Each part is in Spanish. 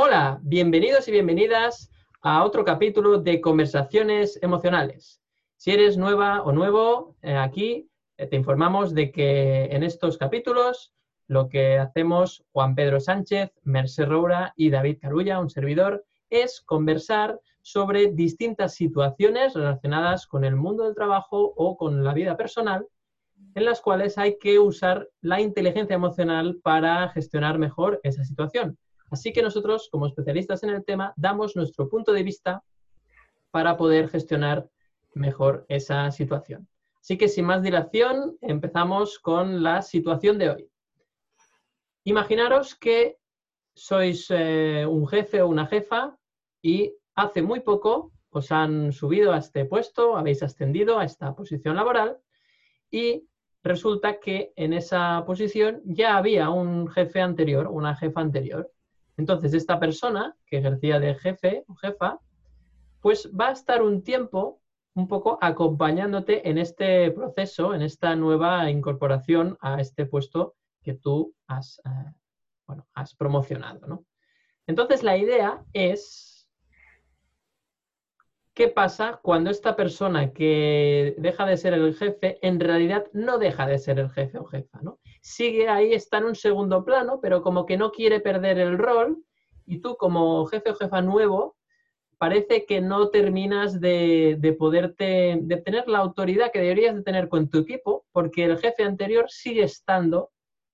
Hola, bienvenidos y bienvenidas a otro capítulo de Conversaciones Emocionales. Si eres nueva o nuevo, eh, aquí eh, te informamos de que en estos capítulos lo que hacemos Juan Pedro Sánchez, Merced Roura y David Carulla, un servidor, es conversar sobre distintas situaciones relacionadas con el mundo del trabajo o con la vida personal, en las cuales hay que usar la inteligencia emocional para gestionar mejor esa situación. Así que nosotros, como especialistas en el tema, damos nuestro punto de vista para poder gestionar mejor esa situación. Así que sin más dilación, empezamos con la situación de hoy. Imaginaros que sois eh, un jefe o una jefa y hace muy poco os han subido a este puesto, habéis ascendido a esta posición laboral y resulta que en esa posición ya había un jefe anterior, una jefa anterior. Entonces, esta persona que ejercía de jefe o jefa, pues va a estar un tiempo un poco acompañándote en este proceso, en esta nueva incorporación a este puesto que tú has, eh, bueno, has promocionado. Entonces, la idea es, ¿qué pasa cuando esta persona que deja de ser el jefe, en realidad no deja de ser el jefe o jefa? ¿no? Sigue ahí, está en un segundo plano, pero como que no quiere perder el rol y tú como jefe o jefa nuevo parece que no terminas de, de, poderte, de tener la autoridad que deberías de tener con tu equipo, porque el jefe anterior sigue estando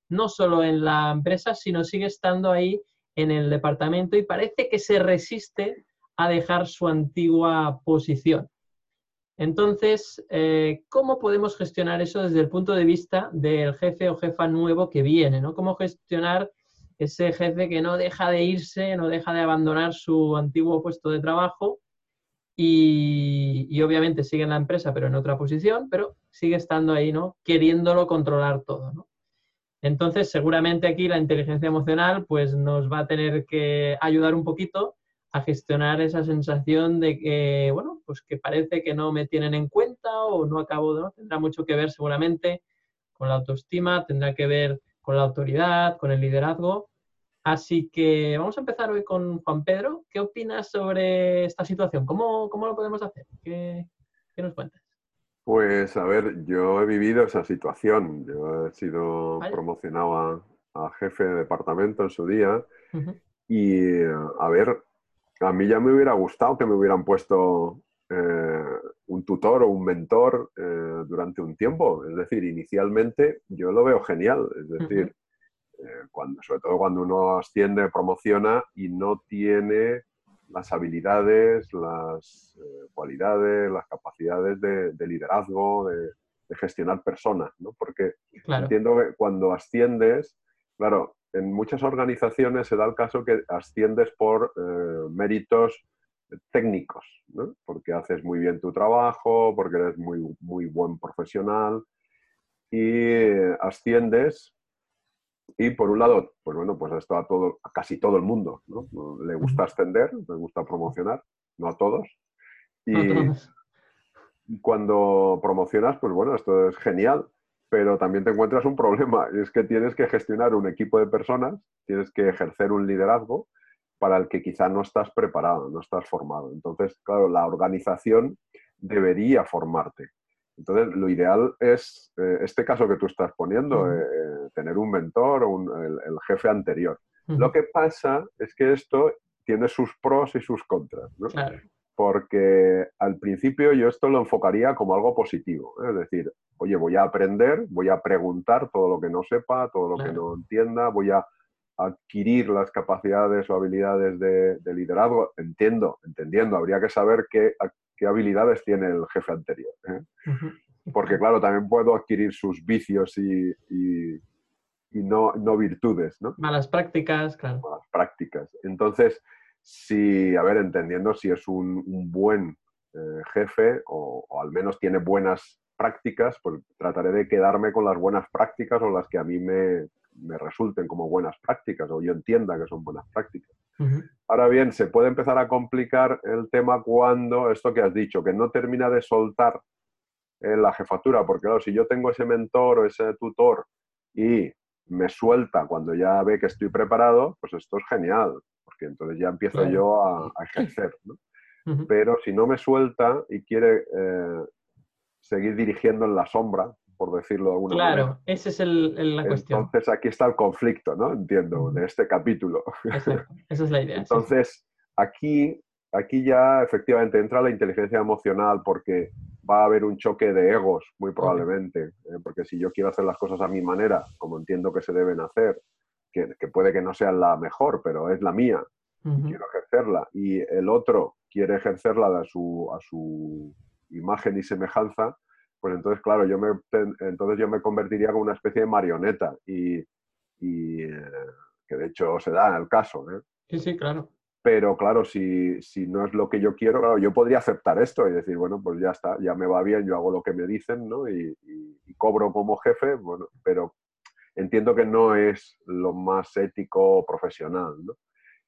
no solo en la empresa, sino sigue estando ahí en el departamento y parece que se resiste a dejar su antigua posición. Entonces, eh, ¿cómo podemos gestionar eso desde el punto de vista del jefe o jefa nuevo que viene? ¿no? ¿Cómo gestionar ese jefe que no deja de irse, no deja de abandonar su antiguo puesto de trabajo y, obviamente sigue en la empresa pero en otra posición, pero sigue estando ahí, ¿no? Queriéndolo controlar todo, ¿no? Entonces, seguramente aquí la inteligencia emocional pues nos va a tener que ayudar un poquito a gestionar esa sensación de que, bueno, pues que parece que no me tienen en cuenta o no acabo, ¿no? Tendrá mucho que ver seguramente con la autoestima, tendrá que ver con la autoridad, con el liderazgo. Así que vamos a empezar hoy con Juan Pedro. ¿Qué opinas sobre esta situación? ¿Cómo, cómo lo podemos hacer? ¿Qué, ¿Qué, nos cuentas? Pues a ver, yo he vivido esa situación. Yo he sido ¿Vale? promocionado a, a, jefe de departamento en su día. Uh -huh. Y a ver, a mí ya me hubiera gustado que me hubieran puesto eh, un tutor o un mentor eh, durante un tiempo. Es decir, inicialmente yo lo veo genial. Es decir, uh -huh. eh, cuando, sobre todo cuando uno asciende, promociona y no tiene las habilidades, las cualidades, las capacidades de, de liderazgo, de, de, gestionar personas. ¿no? Porque claro. entiendo que cuando asciendes, claro, en muchas organizaciones se da el caso que asciendes por eh, méritos técnicos, ¿no? porque haces muy bien tu trabajo, porque eres muy, muy buen profesional y asciendes y por un lado, pues bueno, pues esto a, todo, a casi todo el mundo ¿no? le gusta ascender, le gusta promocionar, no a todos. Y cuando promocionas, pues bueno, esto es genial, pero también te encuentras un problema, y es que tienes que gestionar un equipo de personas, tienes que ejercer un liderazgo para el que quizá no estás preparado, no estás formado. Entonces, claro, la organización debería formarte. Entonces, lo ideal es eh, este caso que tú estás poniendo, uh -huh. eh, tener un mentor o un, el, el, jefe anterior. Uh -huh. Lo que pasa es que esto tiene sus pros y sus contras. ¿no? Claro. Porque al principio yo esto lo enfocaría como algo positivo. ¿eh? Es decir, oye, voy a aprender, voy a preguntar todo lo que no sepa, todo lo claro. que no entienda, voy a adquirir las capacidades o habilidades de, de liderazgo. Entiendo, entendiendo, habría que saber qué, qué habilidades tiene el jefe anterior. ¿eh? Uh -huh. Porque, claro, también puedo adquirir sus vicios y, y, y no, no virtudes, ¿no? Malas prácticas, claro. Malas prácticas. Entonces, si, a ver, entendiendo si es un, buen eh, jefe o, al menos tiene buenas prácticas, pues trataré de quedarme con las buenas prácticas o las que a mí me, me resulten como buenas prácticas o yo entienda que son buenas prácticas. Ahora bien, se puede empezar a complicar el tema cuando, esto que has dicho, que no termina de soltar eh, la jefatura, porque claro, si yo tengo ese mentor o ese tutor y me suelta cuando ya ve que estoy preparado, pues esto es genial, porque entonces ya empiezo yo a, ejercer. Pero si no me suelta y quiere eh, seguir dirigiendo en la sombra, por decirlo de alguna manera. Claro, esa es el, la cuestión. Entonces aquí está el conflicto, ¿no? Entiendo, de este capítulo. esa es la idea. Entonces, aquí, aquí ya efectivamente entra la inteligencia emocional porque va a haber un choque de egos, muy probablemente. ¿eh? porque si yo quiero hacer las cosas a mi manera, como entiendo que se deben hacer, que, puede que no sea la mejor, pero es la mía, quiero ejercerla, y el otro quiere ejercerla a su, a su imagen y semejanza, pues entonces, claro, yo me, entonces yo me convertiría como una especie de marioneta y, eh, que de hecho se da en el caso. ¿eh? Sí, sí, claro. Pero claro, si, no es lo que yo quiero, yo podría aceptar esto y decir, bueno, pues ya está, ya me va bien, yo hago lo que me dicen, ¿no? Y, cobro como jefe, bueno, pero entiendo que no es lo más ético profesional, ¿no?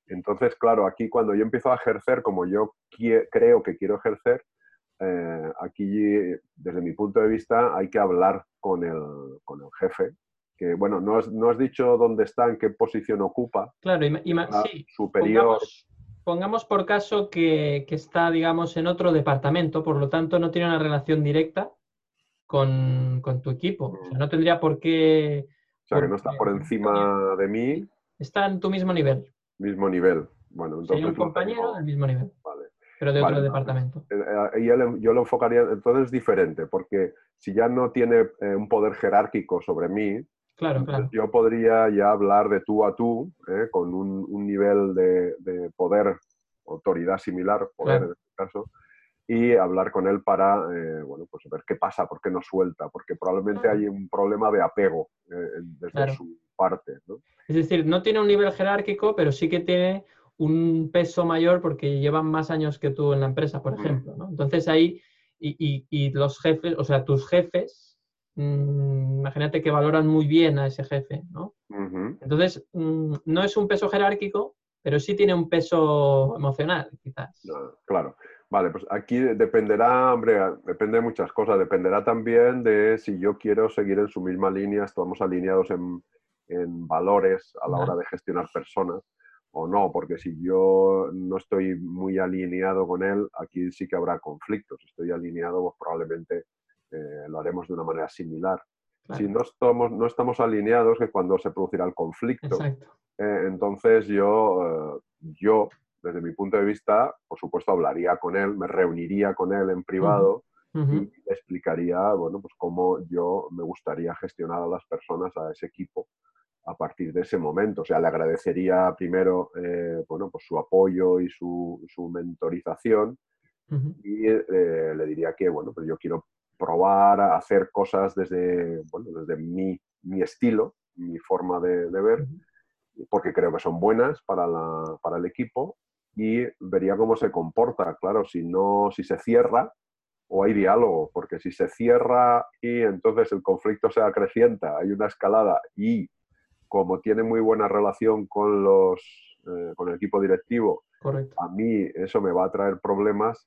Entonces, claro, aquí cuando yo empiezo a ejercer como yo creo que quiero ejercer, eh, aquí, desde mi punto de vista, hay que hablar con el, con el jefe, que, bueno, no has, no has, dicho dónde está, en qué posición ocupa. Claro, y, sí, superior. Pongamos, por caso que, que, está, digamos, en otro departamento, por lo tanto no tiene una relación directa con, con tu equipo. O sea, no tendría por qué... O sea, que no está por encima de mí. Está en tu mismo nivel. Mismo nivel. Bueno, entonces... Sería un compañero del mismo nivel. Vale pero de otro departamento. Eh, eh, yo lo enfocaría, entonces es diferente, porque si ya no tiene eh, un poder jerárquico sobre mí, claro, claro. yo podría ya hablar de tú a tú, con un, nivel de, poder, autoridad similar, poder en este caso, y hablar con él para, bueno, pues ver qué pasa, por qué no suelta, porque probablemente hay un problema de apego desde su parte. ¿no? Es decir, no tiene un nivel jerárquico, pero sí que tiene un peso mayor porque llevan más años que tú en la empresa, por ejemplo. ¿no? Entonces ahí, y, los jefes, o sea, tus jefes, mm, imagínate que valoran muy bien a ese jefe, ¿no? Entonces, mm, no es un peso jerárquico, pero sí tiene un peso emocional, quizás. claro. Vale, pues aquí dependerá, hombre, depende de muchas cosas. Dependerá también de si yo quiero seguir en su misma línea, estamos alineados en, valores a la hora de gestionar personas o no, porque si yo no estoy muy alineado con él, aquí sí que habrá conflictos. Estoy alineado, pues probablemente eh, lo haremos de una manera similar. Si no estamos, no estamos alineados, que cuando se producirá el conflicto. Eh, entonces yo, eh, yo, desde mi punto de vista, por supuesto, hablaría con él, me reuniría con él en privado y le explicaría, bueno, pues cómo yo me gustaría gestionar a las personas, a ese equipo, a partir de ese momento. O sea, le agradecería primero eh, bueno, pues su apoyo y su, su mentorización y eh, le diría que bueno, pues yo quiero probar a hacer cosas desde, bueno, desde mi, mi estilo, mi forma de, ver, porque creo que son buenas para, la, para el equipo y vería cómo se comporta. Claro, si no, si se cierra, o hay diálogo, porque si se cierra y entonces el conflicto se acrecienta, hay una escalada y como tiene muy buena relación con, los, eh, con el equipo directivo, a mí eso me va a traer problemas,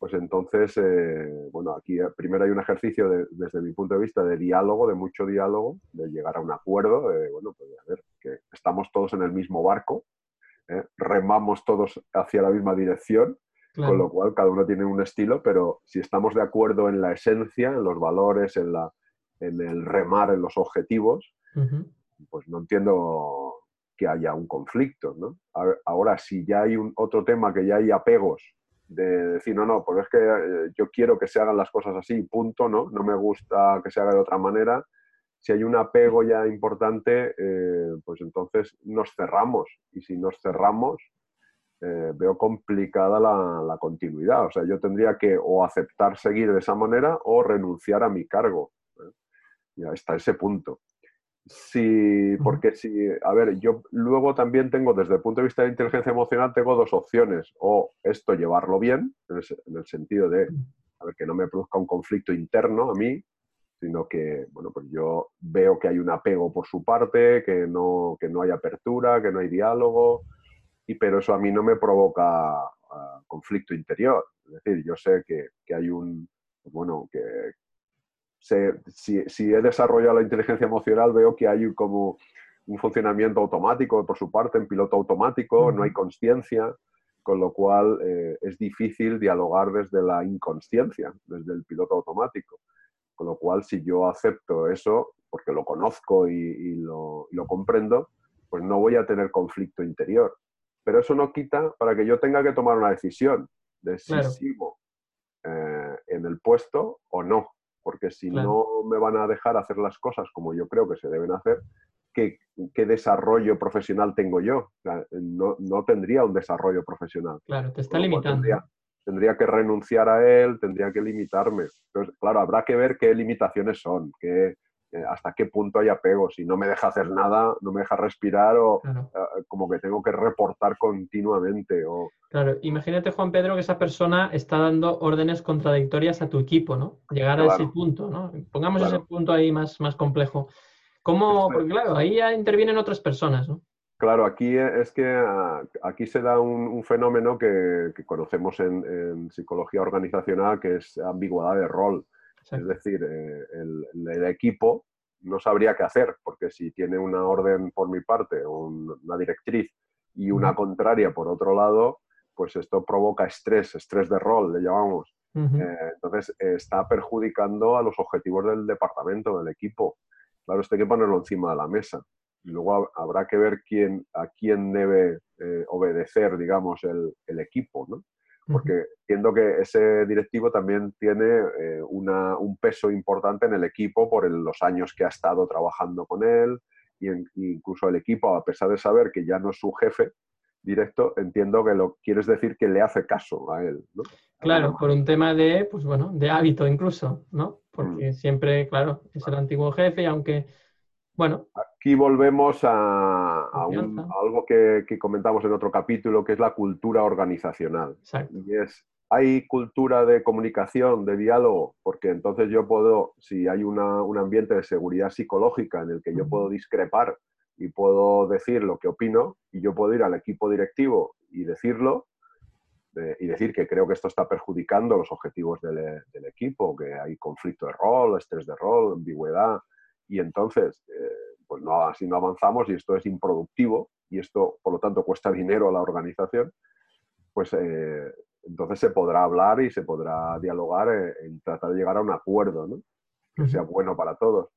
pues entonces, eh, bueno, aquí eh, primero hay un ejercicio desde mi punto de vista de diálogo, de mucho diálogo, de llegar a un acuerdo, de, bueno, pues a ver, que estamos todos en el mismo barco, remamos todos hacia la misma dirección, con lo cual cada uno tiene un estilo, pero si estamos de acuerdo en la esencia, en los valores, en, la, en el remar, en los objetivos, pues no entiendo que haya un conflicto, ¿no? Ahora, si ya hay un otro tema, que ya hay apegos, de decir, no, no, pues es que eh, yo quiero que se hagan las cosas así, punto, ¿no? No me gusta que se haga de otra manera. Si hay un apego ya importante, eh, pues entonces nos cerramos. Y si nos cerramos, eh, veo complicada la, continuidad. O sea, yo tendría que o aceptar seguir de esa manera o renunciar a mi cargo. Y hasta ese punto. Sí, porque si, a ver, yo luego también tengo, desde el punto de vista de inteligencia emocional, tengo dos opciones. O esto llevarlo bien, en el, sentido de, a ver, que no me produzca un conflicto interno a mí, sino que, bueno, pues yo veo que hay un apego por su parte, que no, que no hay apertura, que no hay diálogo, y, pero eso a mí no me provoca ah, conflicto interior. Es decir, yo sé que, que hay un, bueno, que, si, he desarrollado la inteligencia emocional, veo que hay como un funcionamiento automático por su parte, en piloto automático, no hay conciencia, con lo cual eh, es difícil dialogar desde la inconsciencia, desde el piloto automático. Con lo cual, si yo acepto eso, porque lo conozco y, lo, comprendo, pues no voy a tener conflicto interior. Pero eso no quita para que yo tenga que tomar una decisión de si sigo eh, en el puesto o no porque si no me van a dejar hacer las cosas como yo creo que se deben hacer, ¿qué, desarrollo profesional tengo yo? no, no, tendría un desarrollo profesional. Claro, te está limitando. Tendría, que renunciar a él, tendría que limitarme. Entonces, claro, habrá que ver qué limitaciones son, qué, hasta qué punto hay apego. Si no me deja hacer nada, no me deja respirar o eh, como que tengo que reportar continuamente. O... Claro, imagínate, Juan Pedro, que esa persona está dando órdenes contradictorias a tu equipo, ¿no? Llegar a ese punto, ¿no? Pongamos ese punto ahí más, más complejo. ¿Cómo? Porque claro, ahí ya intervienen otras personas, ¿no? Claro, aquí es que ah, aquí se da un, fenómeno que, conocemos en, en, psicología organizacional que es ambigüedad de rol. Es decir, eh, el, equipo no sabría qué hacer, porque si tiene una orden por mi parte, una directriz y una contraria por otro lado, pues esto provoca estrés, estrés de rol, le llamamos. Eh, entonces, está perjudicando a los objetivos del departamento, del equipo. Claro, esto hay que ponerlo encima de la mesa. Y luego habrá que ver quién, a quién debe eh, obedecer, digamos, el, el equipo, ¿no? Porque entiendo que ese directivo también tiene eh, un peso importante en el equipo por los años que ha estado trabajando con él y incluso el equipo, a pesar de saber que ya no es su jefe directo, entiendo que lo quieres decir que le hace caso a él. Claro, por un tema de, pues bueno, de hábito incluso, ¿no? Porque mm. siempre, claro, es el antiguo jefe y aunque bueno. Aquí volvemos a, algo que, comentamos en otro capítulo, que es la cultura organizacional. Y es, hay cultura de comunicación, de diálogo, porque entonces yo puedo, si hay un ambiente de seguridad psicológica en el que yo puedo discrepar y puedo decir lo que opino, y yo puedo ir al equipo directivo y decirlo, y decir que creo que esto está perjudicando los objetivos del, del, equipo, que hay conflicto de rol, estrés de rol, ambigüedad, y entonces, eh, pues no, así no avanzamos y esto es improductivo y esto, por lo tanto, cuesta dinero a la organización, pues eh, entonces se podrá hablar y se podrá dialogar en, tratar de llegar a un acuerdo, ¿no? que sea bueno para todos.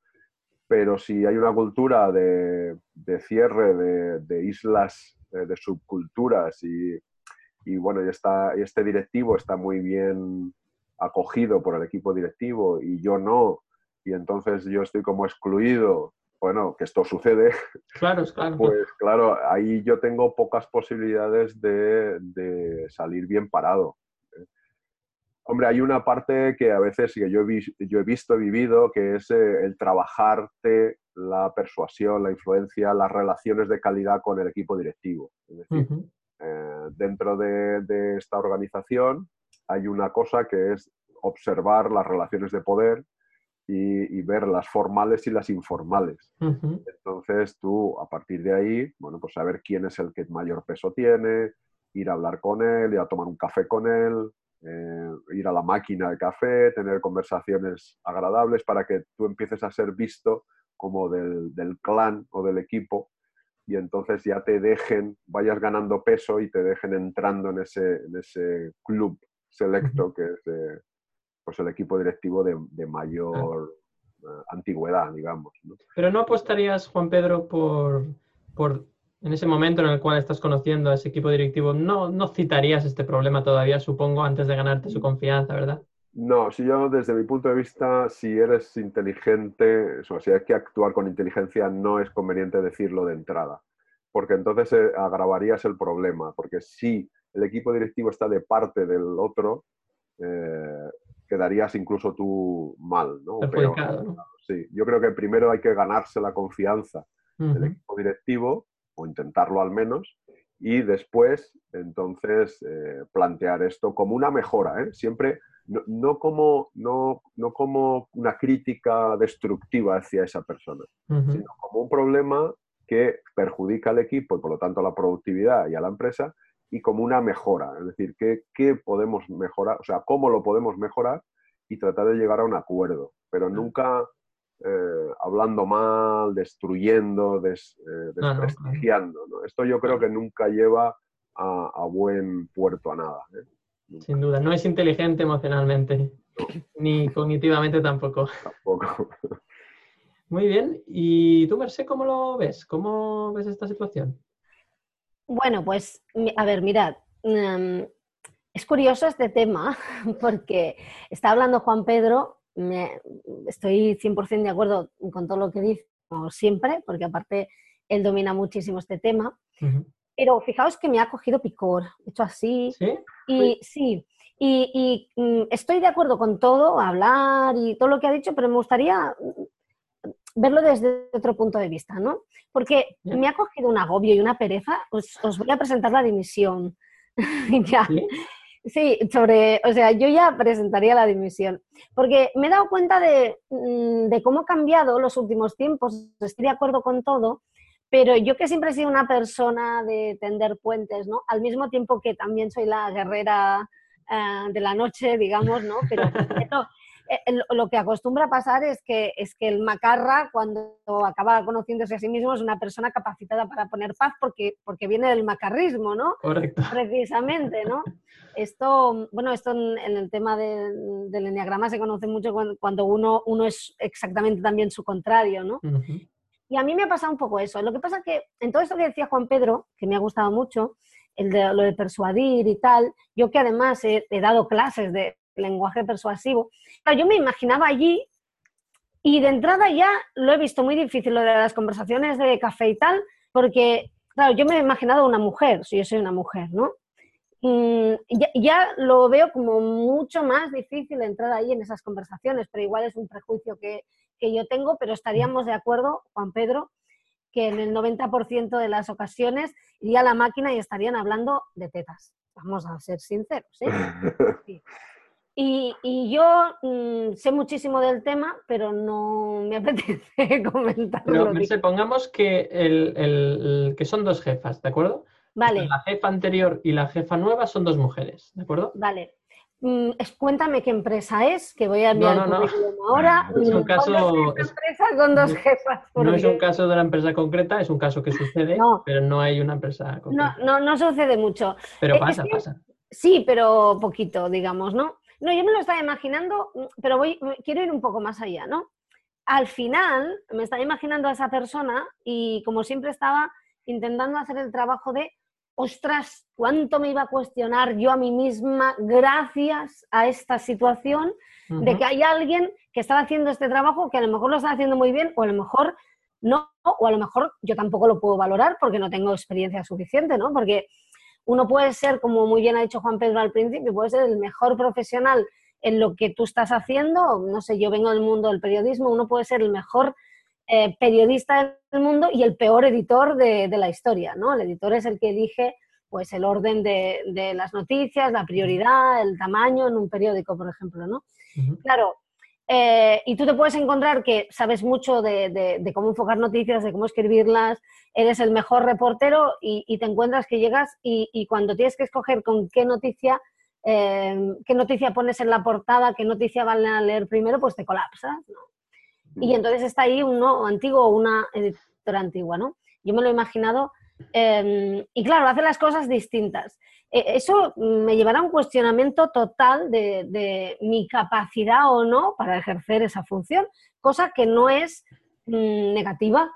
Pero si hay una cultura de, cierre de, islas, eh, de subculturas y, y bueno, y, está, y este directivo está muy bien acogido por el equipo directivo y yo no, y entonces yo estoy como excluido, bueno, que esto sucede, claro, claro. pues claro, ahí yo tengo pocas posibilidades de, salir bien parado. ¿eh? Hombre, hay una parte que a veces que yo he, yo he visto, he vivido, que es eh, el trabajarte la persuasión, la influencia, las relaciones de calidad con el equipo directivo. Es decir, eh, dentro de, de, esta organización hay una cosa que es observar las relaciones de poder y, ver las formales y las informales. Entonces tú, a partir de ahí, bueno, pues saber quién es el que mayor peso tiene, ir a hablar con él, ir a tomar un café con él, eh, ir a la máquina de café, tener conversaciones agradables para que tú empieces a ser visto como del, del clan o del equipo y entonces ya te dejen, vayas ganando peso y te dejen entrando en ese, en ese club selecto que es de, pues el equipo directivo de, mayor eh, antigüedad, digamos. Pero no apostarías, Juan Pedro, por, por en ese momento en el cual estás conociendo a ese equipo directivo, no, no citarías este problema todavía, supongo, antes de ganarte su confianza, ¿verdad? No, si yo desde mi punto de vista, si eres inteligente, o si hay que actuar con inteligencia, no es conveniente decirlo de entrada, porque entonces eh, agravarías el problema, porque si el equipo directivo está de parte del otro, eh, quedarías incluso tú mal, ¿no? Sí, yo creo que primero hay que ganarse la confianza del equipo directivo, o intentarlo al menos, y después, entonces, eh, plantear esto como una mejora, ¿eh? siempre no, como, no, no, como una crítica destructiva hacia esa persona, sino como un problema que perjudica al equipo y por lo tanto a la productividad y a la empresa y como una mejora, es decir, qué, podemos mejorar, o sea, cómo lo podemos mejorar y tratar de llegar a un acuerdo, pero nunca eh, hablando mal, destruyendo, des, eh, desprestigiando. Esto yo creo que nunca lleva a, buen puerto a nada. ¿eh? Sin duda, no es inteligente emocionalmente, ni cognitivamente tampoco. Tampoco. Muy bien. ¿Y tú, Merced, cómo lo ves? ¿Cómo ves esta situación? Bueno, pues, a ver, mirad, em, es curioso este tema porque está hablando Juan Pedro, me, estoy 100% de acuerdo con todo lo que dice, como siempre, porque aparte él domina muchísimo este tema, pero fijaos que me ha cogido picor, hecho así, ¿Sí? y sí, y, mm, estoy de acuerdo con todo, hablar y todo lo que ha dicho, pero me gustaría verlo desde otro punto de vista, ¿no? Porque me ha cogido un agobio y una pereza, os, os voy a presentar la dimisión. ya. ¿Sí? sobre, o sea, yo ya presentaría la dimisión, porque me he dado cuenta de, mm, de, cómo ha cambiado los últimos tiempos, estoy de acuerdo con todo, pero yo que siempre he sido una persona de tender puentes, ¿no? Al mismo tiempo que también soy la guerrera eh, de la noche, digamos, ¿no? Pero lo que acostumbra pasar es que, es que el macarra, cuando acaba conociéndose a sí mismo, es una persona capacitada para poner paz porque, porque viene del macarrismo, ¿no? Correcto. Precisamente, ¿no? Esto, bueno, esto en, el tema del enneagrama se conoce mucho cuando, uno, uno es exactamente también su contrario, ¿no? Y a mí me ha pasado un poco eso. Lo que pasa es que en todo esto que decía Juan Pedro, que me ha gustado mucho, el de, lo de persuadir y tal, yo que además he dado clases de, lenguaje persuasivo. yo me imaginaba allí y de entrada ya lo he visto muy difícil lo de las conversaciones de café y tal, porque, claro, yo me he imaginado una mujer, si yo soy una mujer, ¿no? Mm, ya, lo veo como mucho más difícil entrar ahí en esas conversaciones, pero igual es un prejuicio que, que yo tengo, pero estaríamos de acuerdo, Juan Pedro, que en el 90% de las ocasiones iría a la máquina y estarían hablando de tetas. Vamos a ser sinceros, ¿eh? Sí. Y, yo mm, sé muchísimo del tema, pero no me apetece comentarlo. Pero, pongamos que, el, que son dos jefas, ¿de acuerdo? Vale. La jefa anterior y la jefa nueva son dos mujeres, ¿de acuerdo? Vale. Mm, cuéntame qué empresa es, que voy a enviar no, no, el currículum ahora. Es un caso, empresa con dos jefas. No es un caso de una empresa concreta, es un caso que sucede, pero no hay una empresa concreta. No, no, no sucede mucho. Pero pasa, pasa. Sí, pero poquito, digamos, ¿no? No, yo me lo estaba imaginando, pero voy, quiero ir un poco más allá, ¿no? Al final me estaba imaginando a esa persona y como siempre estaba intentando hacer el trabajo de, ostras, ¿cuánto me iba a cuestionar yo a mí misma gracias a esta situación de que hay alguien que estaba haciendo este trabajo que a lo mejor lo está haciendo muy bien o a lo mejor no, o a lo mejor yo tampoco lo puedo valorar porque no tengo experiencia suficiente, ¿no? Porque uno puede ser, como muy bien ha dicho Juan Pedro al principio, puede ser el mejor profesional en lo que tú estás haciendo, no sé, yo vengo del mundo del periodismo, uno puede ser el mejor eh, periodista del mundo y el peor editor de, la historia, ¿no? El editor es el que elige pues el orden de, las noticias, la prioridad, el tamaño en un periódico, por ejemplo, ¿no? Claro, eh, y tú te puedes encontrar que sabes mucho de, cómo enfocar noticias, de cómo escribirlas, eres el mejor reportero y, te encuentras que llegas y, cuando tienes que escoger con qué noticia, eh, qué noticia pones en la portada, qué noticia van a leer primero, pues te colapsas. Y mm. entonces está ahí uno antiguo o una editora antigua, ¿no? Yo me lo he imaginado. Em, y claro, hace las cosas distintas. E, eso me llevará a un cuestionamiento total de, mi capacidad o no para ejercer esa función, cosa que no es mm, negativa.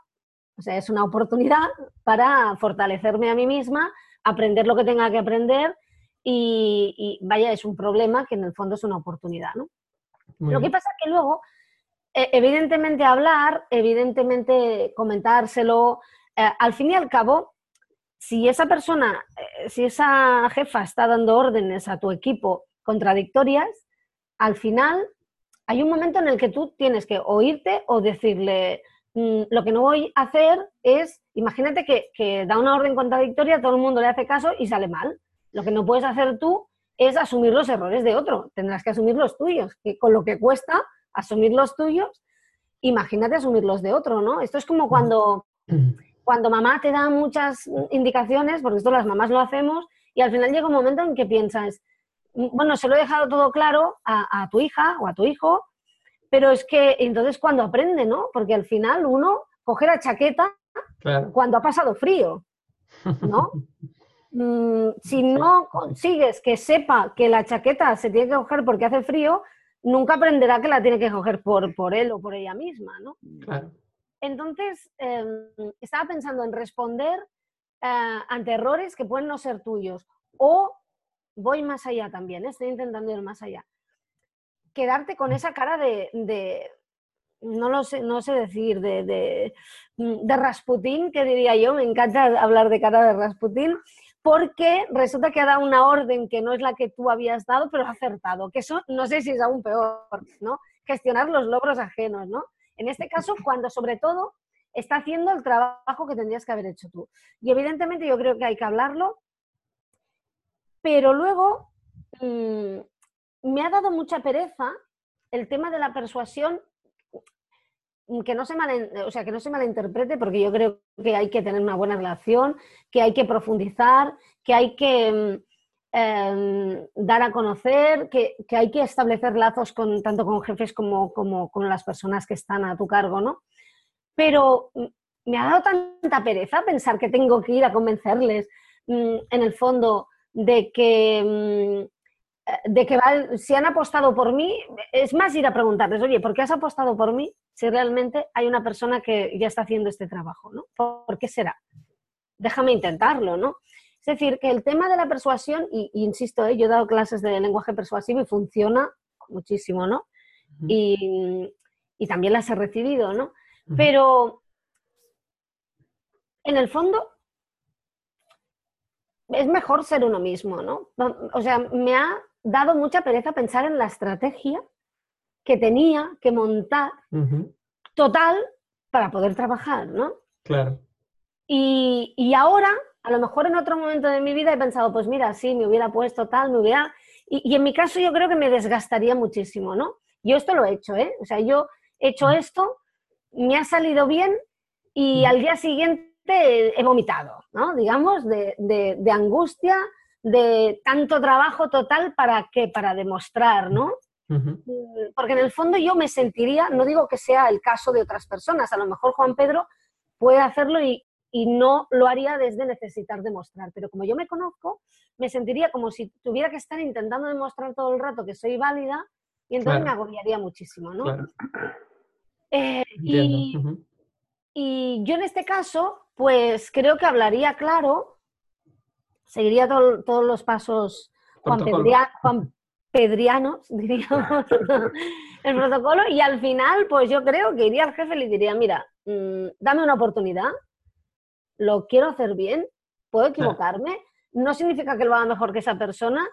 O sea, es una oportunidad para fortalecerme a mí misma, aprender lo que tenga que aprender y, vaya, es un problema que en el fondo es una oportunidad, ¿no? lo que pasa es que luego, e, evidentemente hablar, evidentemente comentárselo, eh, al fin y al cabo, si esa persona, eh, si esa jefa está dando órdenes a tu equipo contradictorias, al final hay un momento en el que tú tienes que oírte o decirle, mm, lo que no voy a hacer es, imagínate que, que, da una orden contradictoria, todo el mundo le hace caso y sale mal. Lo que no puedes hacer tú es asumir los errores de otro, tendrás que asumir los tuyos, que con lo que cuesta asumir los tuyos, imagínate asumir los de otro, ¿no? Esto es como cuando, cuando mamá te da muchas indicaciones, porque esto las mamás lo hacemos, y al final llega un momento en que piensas, bueno, se lo he dejado todo claro a, tu hija o a tu hijo, pero es que entonces cuando aprende, ¿no? Porque al final uno coge la chaqueta cuando ha pasado frío, ¿no? Mm, si no consigues que sepa que la chaqueta se tiene que coger porque hace frío, nunca aprenderá que la tiene que coger por, por él o por ella misma, ¿no? Entonces, em, estaba pensando en responder eh, ante errores que pueden no ser tuyos o voy más allá también, ¿eh? estoy intentando ir más allá. Quedarte con esa cara de, no lo sé, no sé decir, de, de, de, Rasputín, que diría yo, me encanta hablar de cara de Rasputín, porque resulta que ha dado una orden que no es la que tú habías dado, pero ha acertado, que eso no sé si es aún peor, ¿no? Gestionar los logros ajenos, ¿no? En este caso, cuando sobre todo está haciendo el trabajo que tendrías que haber hecho tú. Y evidentemente yo creo que hay que hablarlo, pero luego mm, me ha dado mucha pereza el tema de la persuasión que no, se o sea, que no se malinterprete, porque yo creo que hay que tener una buena relación, que hay que profundizar, que hay que mm, em, dar a conocer, que, hay que establecer lazos con, tanto con jefes como, como, con las personas que están a tu cargo, ¿no? Pero mm, me ha dado tanta pereza pensar que tengo que ir a convencerles, en el fondo, de que, mm, eh, de que si han apostado por mí, es más ir a preguntarles, oye, ¿por qué has apostado por mí si realmente hay una persona que ya está haciendo este trabajo? ¿no? ¿Por qué será? Déjame intentarlo, ¿no? Es decir, que el tema de la persuasión, y, insisto, ¿eh? yo he dado clases de lenguaje persuasivo y funciona muchísimo, ¿no? y, y, también las he recibido, ¿no? Pero en el fondo es mejor ser uno mismo, ¿no? O sea, me ha dado mucha pereza pensar en la estrategia que tenía que montar total para poder trabajar, ¿no? Claro. Y, y, ahora, a lo mejor en otro momento de mi vida he pensado, pues mira, sí, me hubiera puesto tal, me hubiera... Y, y en mi caso yo creo que me desgastaría muchísimo, ¿no? Yo esto lo he hecho, ¿eh? O sea, yo he hecho esto, me ha salido bien y al día siguiente he vomitado, ¿no? Digamos, de, angustia, de tanto trabajo total para qué, para demostrar, ¿no? Mm, porque en el fondo yo me sentiría, no digo que sea el caso de otras personas, a lo mejor Juan Pedro puede hacerlo y, no lo haría desde necesitar demostrar, pero como yo me conozco, me sentiría como si tuviera que estar intentando demostrar todo el rato que soy válida y entonces me agobiaría muchísimo, ¿no? Eh, y, y yo en este caso, pues creo que hablaría claro, seguiría todos los pasos Juan, Pedrianos, diríamos, el protocolo, y al final, pues yo creo que iría al jefe y le diría, mira, mm, dame una oportunidad, lo quiero hacer bien, puedo equivocarme, no significa que lo haga mejor que esa persona,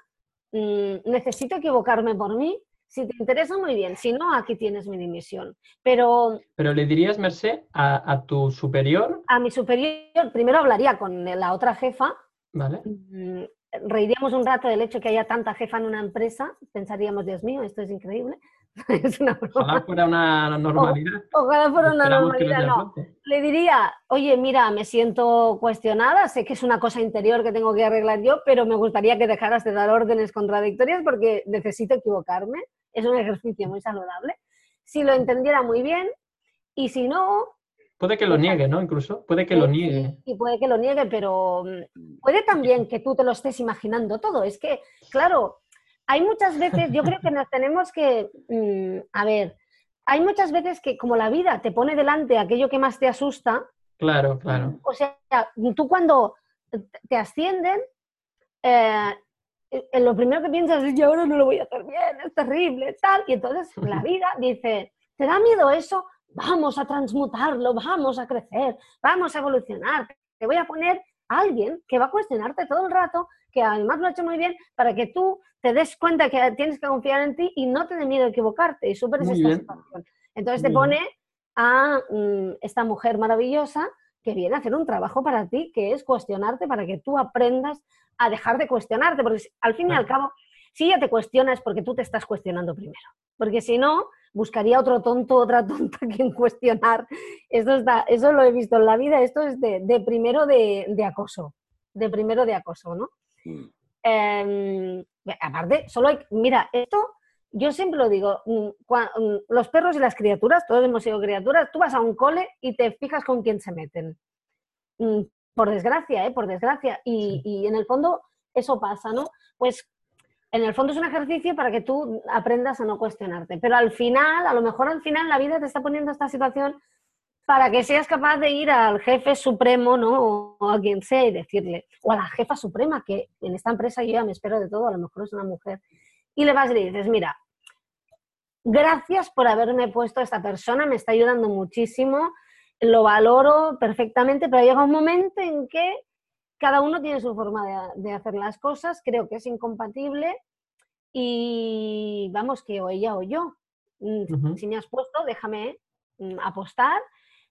mm, necesito equivocarme por mí, si te interesa, muy bien. Si no, aquí tienes mi dimisión. Pero... Pero le dirías, Merced, a, tu superior. A mi superior, primero hablaría con la otra jefa. Vale. Mm, reiríamos un rato del hecho que haya tanta jefa en una empresa. Pensaríamos, Dios mío, esto es increíble. es una Ojalá fuera una normalidad. ojalá fuera una normalidad, no. Le diría, oye, mira, me siento cuestionada, sé que es una cosa interior que tengo que arreglar yo, pero me gustaría que dejaras de dar órdenes contradictorias porque necesito equivocarme. Es un ejercicio muy saludable. Si lo entendiera muy bien y si no... Puede que lo niegue, ¿no? Incluso, puede que lo niegue. Y puede que lo niegue, pero mm, puede también que tú te lo estés imaginando todo. Es que, claro, hay muchas veces, yo creo que nos tenemos que, mm, a ver, hay muchas veces que como la vida te pone delante aquello que más te asusta. Claro, claro. O sea, tú cuando te ascienden, eh, lo primero que piensas es, yo ahora no lo voy a hacer bien, es terrible, tal. Y entonces la vida dice, ¿te da miedo eso? Vamos a transmutarlo, vamos a crecer, vamos a evolucionar. Te voy a poner alguien que va a cuestionarte todo el rato, que además lo ha hecho muy bien, para que tú te des cuenta que tienes que confiar en ti y no te dé miedo a equivocarte y superes esta situación. Entonces te pone a mm, esta mujer maravillosa que viene a hacer un trabajo para ti, que es cuestionarte para que tú aprendas a dejar de cuestionarte, porque al fin y al cabo, si ella te cuestiona es porque tú te estás cuestionando primero, porque si no, buscaría otro tonto, otra tonta quien cuestionar. Esto está, eso lo he visto en la vida, esto es de, primero de, acoso, de primero de acoso, ¿no? Mm. Em, aparte, solo hay, mira, esto yo siempre lo digo, mm, mm, los perros y las criaturas, todos hemos sido criaturas, tú vas a un cole y te fijas con quién se meten. Por desgracia, ¿eh? Por desgracia. Y, y en el fondo eso pasa, ¿no? Pues en el fondo es un ejercicio para que tú aprendas a no cuestionarte. Pero al final, a lo mejor al final la vida te está poniendo esta situación para que seas capaz de ir al jefe supremo, ¿no? O a quien sea y decirle, o a la jefa suprema, que en esta empresa yo ya me espero de todo, a lo mejor es una mujer, y le vas y le dices, mira, gracias por haberme puesto a esta persona, me está ayudando muchísimo, lo valoro perfectamente, pero llega un momento en que cada uno tiene su forma de, hacer las cosas, creo que es incompatible y vamos, que o ella o yo. Mm, si me has puesto, déjame mm, apostar.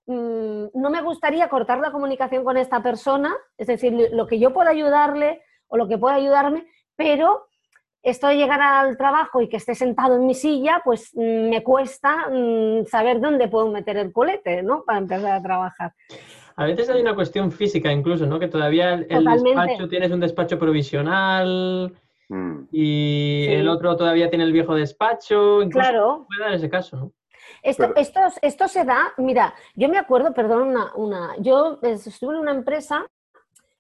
Mm, no me gustaría cortar la comunicación con esta persona, es decir, lo que yo pueda ayudarle o lo que pueda ayudarme, pero esto de llegar al trabajo y que esté sentado en mi silla, pues me cuesta saber dónde puedo meter el colete, ¿no? Para empezar a trabajar. A veces hay una cuestión física incluso, ¿no? Que todavía el, despacho tienes un despacho provisional mm. y el otro todavía tiene el viejo despacho. claro. Puede dar ese caso, ¿no? Esto, esto, se da, mira, yo me acuerdo, perdón, una, una, yo estuve en una empresa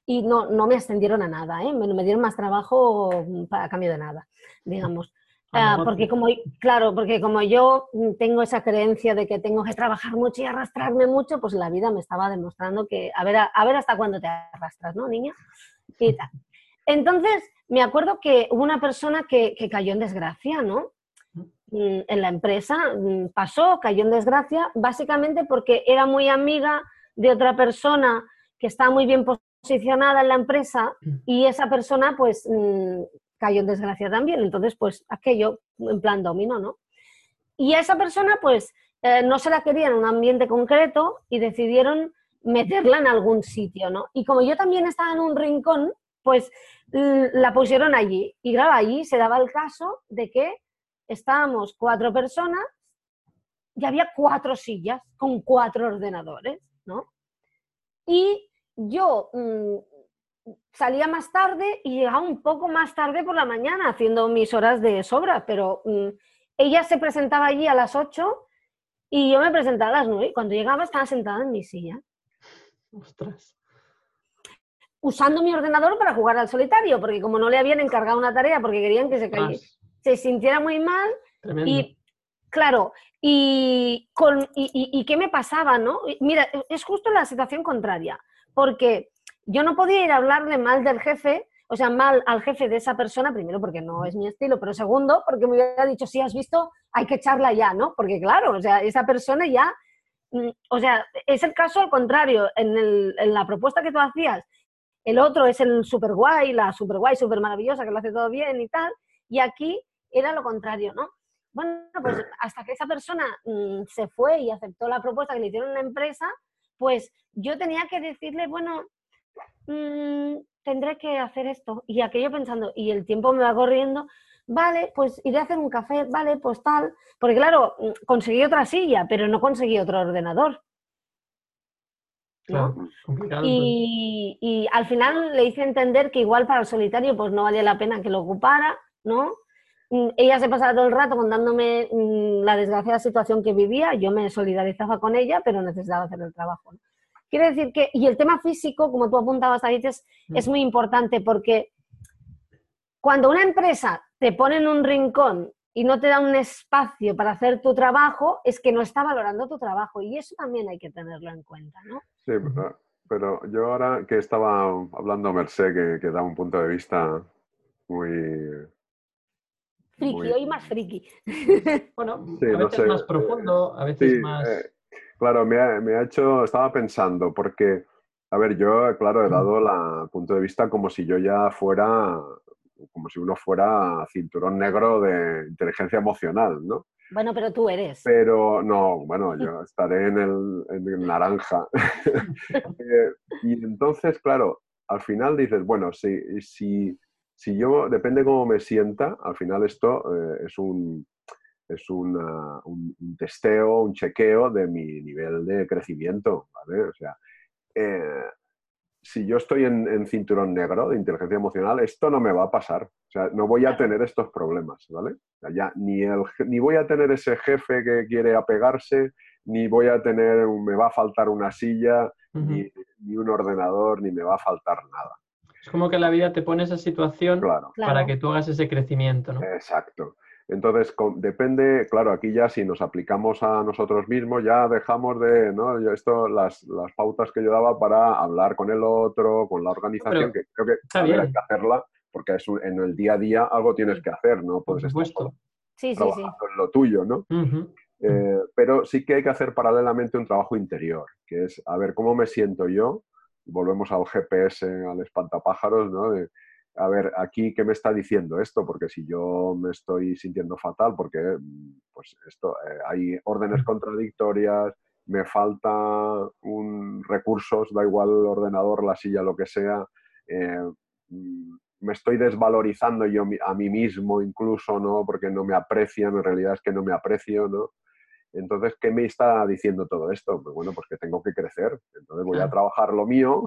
y no, no me ascendieron a nada, ¿eh? me, me dieron más trabajo para cambio de nada, digamos. Ah, porque como, claro, porque como yo tengo esa creencia de que tengo que trabajar mucho y arrastrarme mucho, pues la vida me estaba demostrando que a ver, a, ver hasta cuándo te arrastras, ¿no, niña? Y tal. Entonces, me acuerdo que hubo una persona que, que cayó en desgracia, ¿no? Mm, en la empresa mm, pasó, cayó en desgracia, básicamente porque era muy amiga de otra persona que estaba muy bien posicionada en la empresa y esa persona pues mm, cayó en desgracia también. Entonces, pues aquello en plan domino, ¿no? Y a esa persona, pues, eh, no se la quería en un ambiente concreto y decidieron meterla en algún sitio, ¿no? Y como yo también estaba en un rincón, pues la pusieron allí. Y claro, allí se daba el caso de que estábamos cuatro personas y había cuatro sillas con cuatro ordenadores, ¿no? Y yo mm, salía más tarde y llegaba un poco más tarde por la mañana haciendo mis horas de sobra, pero mm, ella se presentaba allí a las 8 y yo me presentaba a las 9 y cuando llegaba estaba sentada en mi silla. Ostras. Usando mi ordenador para jugar al solitario, porque como no le habían encargado una tarea porque querían que se, se sintiera muy mal y claro, y, con, y, y qué me pasaba, ¿no? Mira, es justo la situación contraria, porque yo no podía ir a hablarle mal del jefe, o sea, mal al jefe de esa persona, primero porque no es mi estilo, pero segundo porque me hubiera dicho, si has visto, hay que echarla ya, ¿no? Porque claro, o sea, esa persona ya, mm, o sea, es el caso al contrario, en, el, en la propuesta que tú hacías, el otro es el super guay, la super guay, super maravillosa, que lo hace todo bien y tal, y aquí era lo contrario, ¿no? Bueno, pues hasta que esa persona mm, se fue y aceptó la propuesta que le hicieron en la empresa, pues yo tenía que decirle, bueno, Mm, tendré que hacer esto. Y aquello pensando, y el tiempo me va corriendo, vale, pues iré a hacer un café, vale, pues tal. Porque claro, mm, conseguí otra silla, pero no conseguí otro ordenador. y, y, al final le hice entender que igual para el solitario pues no valía la pena que lo ocupara, ¿no? Mm, ella se pasaba todo el rato contándome la desgraciada situación que vivía, yo me solidarizaba con ella, pero necesitaba hacer el trabajo. Quiero decir que, y el tema físico, como tú apuntabas ahí, es, mm. es muy importante porque cuando una empresa te pone en un rincón y no te da un espacio para hacer tu trabajo, es que no está valorando tu trabajo y eso también hay que tenerlo en cuenta, ¿no? Sí, pero yo ahora que estaba hablando Merced, que, que da un punto de vista muy... Friki, hoy más friki. bueno, a veces más profundo, a veces más... Eh, Claro, me ha, hecho, estaba pensando, porque A ver, yo, claro, he dado el punto de vista como si yo ya fuera, como si uno fuera cinturón negro de inteligencia emocional, ¿no? Bueno, pero tú eres. Pero no, bueno, yo estaré en el, naranja. Eh, y entonces, claro, al final dices, bueno, si, si, si yo, depende cómo me sienta, al final esto eh, es un, es un, testeo, un chequeo de mi nivel de crecimiento, ¿vale? O sea, eh, si yo estoy en, cinturón negro de inteligencia emocional, esto no me va a pasar. O sea, no voy a tener estos problemas, ¿vale? ya, ni, el, ni voy a tener ese jefe que quiere apegarse, ni voy a tener, me va a faltar una silla, ni, un ordenador, ni me va a faltar nada. Es como que la vida te pone esa situación para que tú hagas ese crecimiento, ¿no? Exacto. Entonces, depende, claro, aquí ya si nos aplicamos a nosotros mismos, ya dejamos de, ¿no? Esto, las, pautas que yo daba para hablar con el otro, con la organización, que creo que hay que hacerla, porque es en el día a día algo tienes que hacer, ¿no? Puedes estar sí, sí, sí. en lo tuyo, ¿no? Eh, pero sí que hay que hacer paralelamente un trabajo interior, que es, a ver, ¿cómo me siento yo? Volvemos al GPS, al espantapájaros, ¿no? a ver, aquí, ¿qué me está diciendo esto? Porque si yo me estoy sintiendo fatal, porque pues esto, eh, hay órdenes contradictorias, me falta un recursos, da igual el ordenador, la silla, lo que sea, eh, mm, me estoy desvalorizando yo a mí mismo incluso, ¿no? Porque no me aprecian, en realidad es que no me aprecio, ¿no? Entonces, ¿qué me está diciendo todo esto? Pues bueno, pues que tengo que crecer. Entonces voy a trabajar lo mío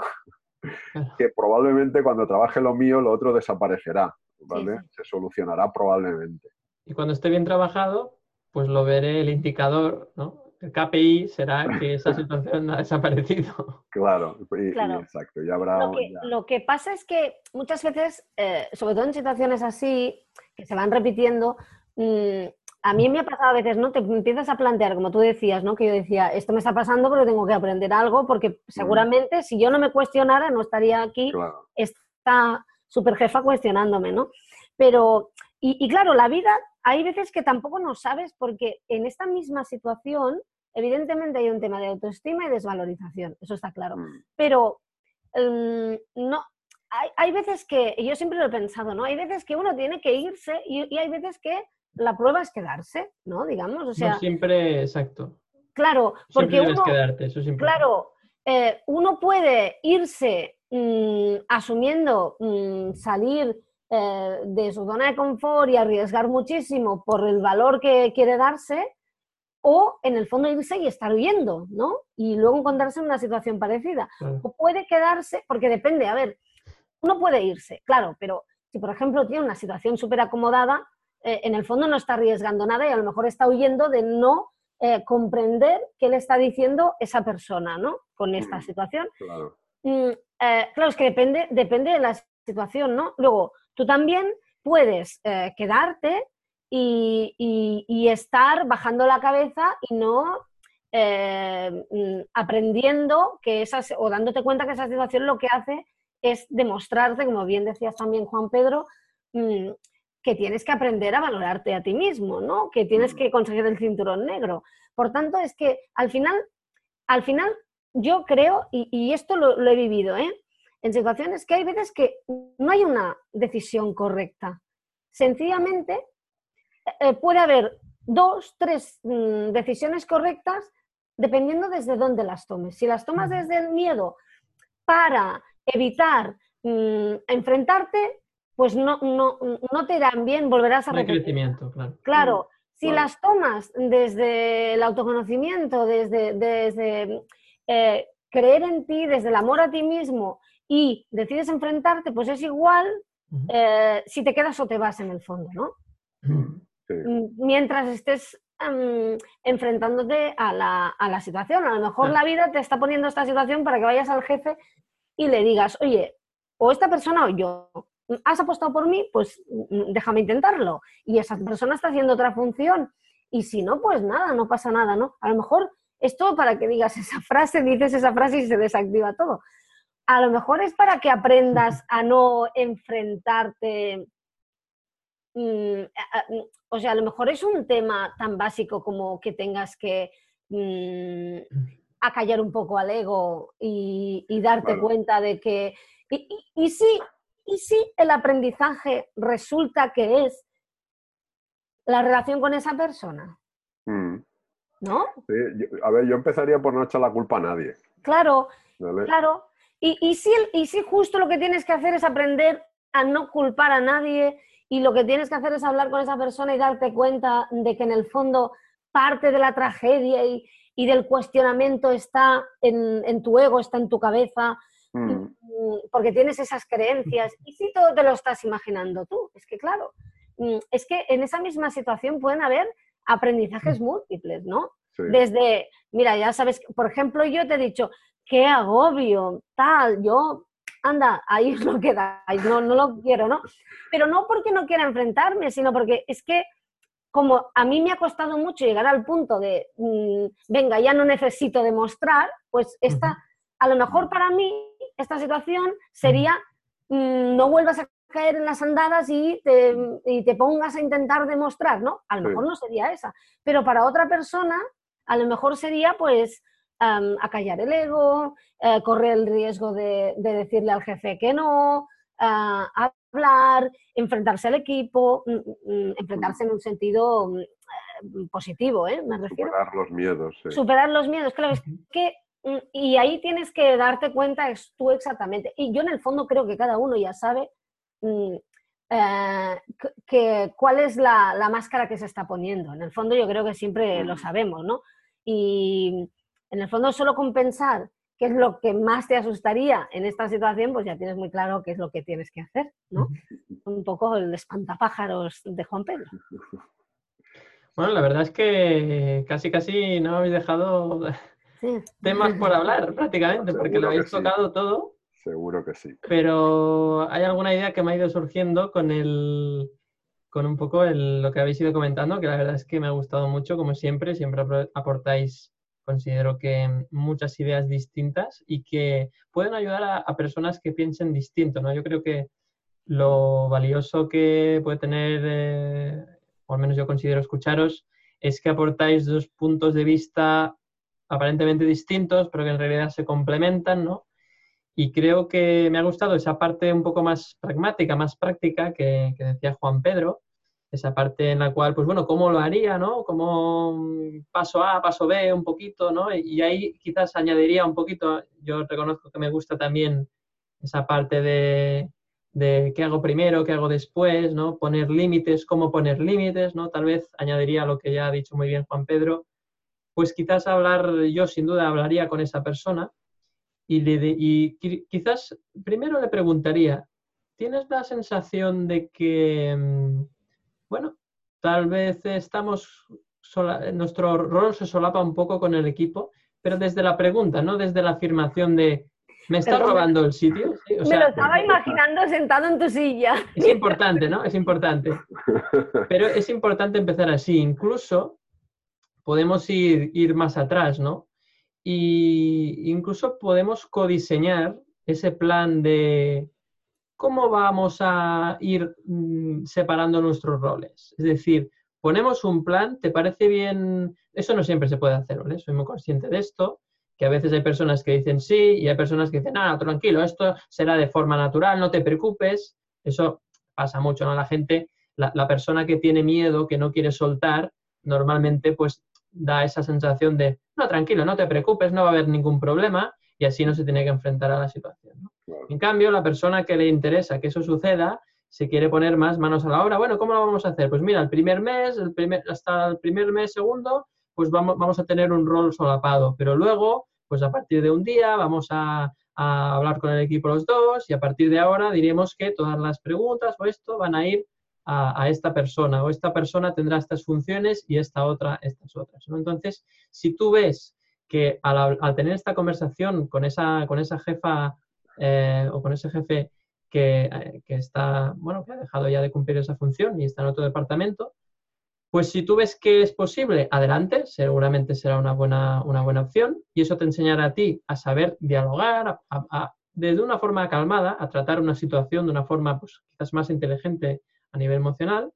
que probablemente cuando trabaje lo mío, lo otro desaparecerá, ¿vale? Se solucionará probablemente. Y cuando esté bien trabajado, pues lo veré el indicador, ¿no? El KPI será que esa situación ha desaparecido. Claro, exacto. Y habrá, lo, que, lo que pasa es que muchas veces, eh, sobre todo en situaciones así, que se van repitiendo, mm, a mí me ha pasado a veces, ¿no? Te empiezas a plantear, como tú decías, ¿no? Que yo decía, esto me está pasando pero tengo que aprender algo porque seguramente si yo no me cuestionara no estaría aquí esta super jefa cuestionándome, ¿no? Pero, y, claro, la vida hay veces que tampoco no sabes porque en esta misma situación, evidentemente hay un tema de autoestima y desvalorización, eso está claro. Mm. Pero em, no, hay, veces que, yo siempre lo he pensado, ¿no? Hay veces que uno tiene que irse y hay veces que la prueba es quedarse, ¿no? Digamos, o sea... No siempre, exacto. Claro, porque uno, quedarte, eso siempre. Claro, eh, uno puede irse mm, asumiendo mm, salir eh, de su zona de confort y arriesgar muchísimo por el valor que quiere darse, o en el fondo irse y estar huyendo, ¿no? Y luego encontrarse en una situación parecida. O puede quedarse, porque depende, a ver, uno puede irse, claro, pero si por ejemplo tiene una situación súper acomodada, eh, en el fondo no está arriesgando nada y a lo mejor está huyendo de no eh, comprender qué le está diciendo esa persona, ¿no? Con esta situación. Claro. Mm, eh, claro, es que depende, depende de la situación, ¿no? Luego, tú también puedes quedarte y, estar bajando la cabeza y no mm, aprendiendo que esas, o dándote cuenta que esa situación lo que hace es demostrarte, como bien decías también Juan Pedro, mm, que tienes que aprender a valorarte a ti mismo, ¿no? Que tienes que conseguir el cinturón negro. Por tanto, es que al final, al final yo creo, y, esto lo, he vivido, ¿eh? En situaciones que hay veces que no hay una decisión correcta. Sencillamente eh, puede haber dos, tres mm, decisiones correctas dependiendo desde dónde las tomes. Si las tomas desde el miedo para evitar mm, enfrentarte, pues no, no, no te irán bien, volverás a repetir. crecimiento, claro. Claro, si las tomas desde el autoconocimiento, desde, desde eh, creer en ti, desde el amor a ti mismo y decides enfrentarte, pues es igual eh, si te quedas o te vas en el fondo, ¿no? Mm, mientras estés em, enfrentándote a la, a la, situación. A lo mejor la vida te está poniendo esta situación para que vayas al jefe y le digas, oye, o esta persona o yo, has apostado por mí, pues mm, déjame intentarlo. Y esa persona está haciendo otra función. Y si no, pues nada, no pasa nada, ¿no? A lo mejor es todo para que digas esa frase, dices esa frase y se desactiva todo. A lo mejor es para que aprendas a no enfrentarte. Mm, mm, o sea, a lo mejor es un tema tan básico como que tengas que acallar un poco al ego y, darte cuenta de que... Y, y, si, y si el aprendizaje resulta que es la relación con esa persona. Mm. ¿No? a ver, yo empezaría por no echar la culpa a nadie. Claro, claro. Y, y, si, y si justo lo que tienes que hacer es aprender a no culpar a nadie y lo que tienes que hacer es hablar con esa persona y darte cuenta de que en el fondo parte de la tragedia y, del cuestionamiento está en, tu ego, está en tu cabeza, porque tienes esas creencias. Y si todo te lo estás imaginando tú, es que claro, mm, es que en esa misma situación pueden haber aprendizajes múltiples, ¿no? Desde, mira, ya sabes, por ejemplo, yo te he dicho, qué agobio, tal, yo anda, ahí os lo quedáis, no, no lo quiero, ¿no? Pero no porque no quiera enfrentarme, sino porque es que como a mí me ha costado mucho llegar al punto de, mm, venga, ya no necesito demostrar, pues esta, a lo mejor para mí, esta situación sería, mm, no vuelvas a caer en las andadas y te, y te, pongas a intentar demostrar, ¿no? A lo mejor no sería esa, pero para otra persona, a lo mejor sería, pues, acallar el ego, eh, correr el riesgo de, decirle al jefe que no, hablar, enfrentarse al equipo, mm, mm, enfrentarse en un sentido positivo, ¿eh? Me refiero. Superar los miedos. Superar los miedos, claro, es que y ahí tienes que darte cuenta es tú exactamente. Y yo en el fondo creo que cada uno ya sabe eh, que, cuál es la, la, máscara que se está poniendo. En el fondo yo creo que siempre lo sabemos, ¿no? Y, en el fondo solo con pensar qué es lo que más te asustaría en esta situación, pues ya tienes muy claro qué es lo que tienes que hacer, ¿no? Un poco el espantapájaros de Juan Pedro. Bueno, la verdad es que casi casi no habéis dejado temas por hablar prácticamente, porque lo habéis tocado todo. Seguro que sí. Pero hay alguna idea que me ha ido surgiendo con el con un poco lo que habéis ido comentando, que la verdad es que me ha gustado mucho, como siempre, siempre aportáis considero que muchas ideas distintas y que pueden ayudar a, personas que piensen distinto, ¿no? Yo creo que lo valioso que puede tener, eh, o al menos yo considero escucharos, es que aportáis dos puntos de vista aparentemente distintos, pero que en realidad se complementan, ¿no? Y creo que me ha gustado esa parte un poco más pragmática, más práctica que decía Juan Pedro, esa parte en la cual, pues bueno, ¿cómo lo haría, no? Como paso A, paso B, un poquito, ¿no? Y ahí quizás añadiría un poquito, yo reconozco que me gusta también esa parte de, de qué hago primero, qué hago después, ¿no? Poner límites, cómo poner límites, ¿no? Tal vez añadiría lo que ya ha dicho muy bien Juan Pedro, pues quizás hablar, yo sin duda hablaría con esa persona y, le y quizás primero le preguntaría, ¿tienes la sensación de que mm, bueno, tal vez estamos, nuestro rol se solapa un poco con el equipo, pero desde la pregunta, no desde la afirmación de, ¿me estás robando el sitio? me lo estaba imaginando sentado en tu silla. Es importante, ¿no? Es importante. Pero es importante empezar así. Incluso podemos ir, ir más atrás, ¿no? Y incluso podemos codiseñar ese plan de, ¿cómo vamos a ir mm, separando nuestros roles? Es decir, ponemos un plan, ¿te parece bien? Eso no siempre se puede hacer, ¿vale? Soy muy consciente de esto, que a veces hay personas que dicen sí y hay personas que dicen, ah, tranquilo, esto será de forma natural, no te preocupes. Eso pasa mucho, ¿no? La gente, la, la persona que tiene miedo, que no quiere soltar, normalmente pues da esa sensación de, no, tranquilo, no te preocupes, no va a haber ningún problema y así no se tiene que enfrentar a la situación. En cambio, la persona que le interesa que eso suceda se quiere poner más manos a la obra. Bueno, ¿cómo lo vamos a hacer? Pues mira, el primer mes, el primer, hasta el primer mes segundo, pues vamos, vamos a tener un rol solapado, pero luego, pues a partir de un día vamos a, hablar con el equipo los dos y a partir de ahora diremos que todas las preguntas o esto van a ir a, esta persona o esta persona tendrá estas funciones y esta otra estas otras. Entonces, si tú ves que al, tener esta conversación con esa, con esa jefa eh, o con ese jefe eh, que, está, bueno, que ha dejado ya de cumplir esa función y está en otro departamento, pues si tú ves que es posible, adelante, seguramente será una buena, una buena opción y eso te enseñará a ti a saber dialogar, a, de una forma calmada, a tratar una situación de una forma pues, quizás más inteligente a nivel emocional.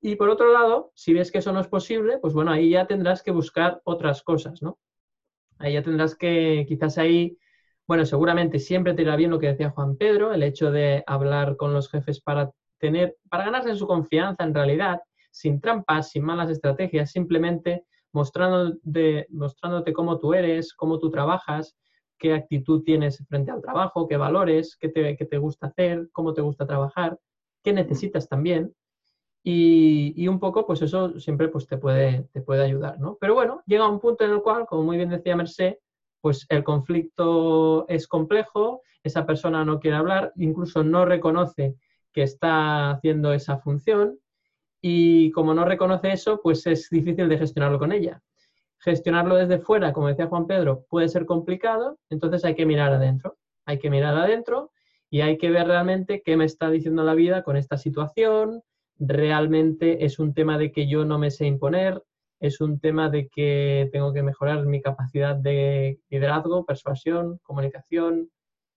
Y por otro lado, si ves que eso no es posible, pues bueno, ahí ya tendrás que buscar otras cosas, ¿no? Ahí ya tendrás que, quizás ahí, bueno, seguramente siempre te irá bien lo que decía Juan Pedro, el hecho de hablar con los jefes para tener, para ganarse su confianza en realidad, sin trampas, sin malas estrategias, simplemente mostrándote, mostrándote cómo tú eres, cómo tú trabajas, qué actitud tienes frente al trabajo, qué valores, qué te, qué te gusta hacer, cómo te gusta trabajar, qué necesitas también. Y, un poco, pues eso siempre pues, te, puede, te puede ayudar, ¿no? Pero bueno, llega un punto en el cual, como muy bien decía Mercé, pues el conflicto es complejo, esa persona no quiere hablar, incluso no reconoce que está haciendo esa función y como no reconoce eso, pues es difícil de gestionarlo con ella. Gestionarlo desde fuera, como decía Juan Pedro, puede ser complicado, entonces hay que mirar adentro, hay que mirar adentro y hay que ver realmente qué me está diciendo la vida con esta situación, realmente es un tema de que yo no me sé imponer, es un tema de que tengo que mejorar mi capacidad de liderazgo, persuasión, comunicación.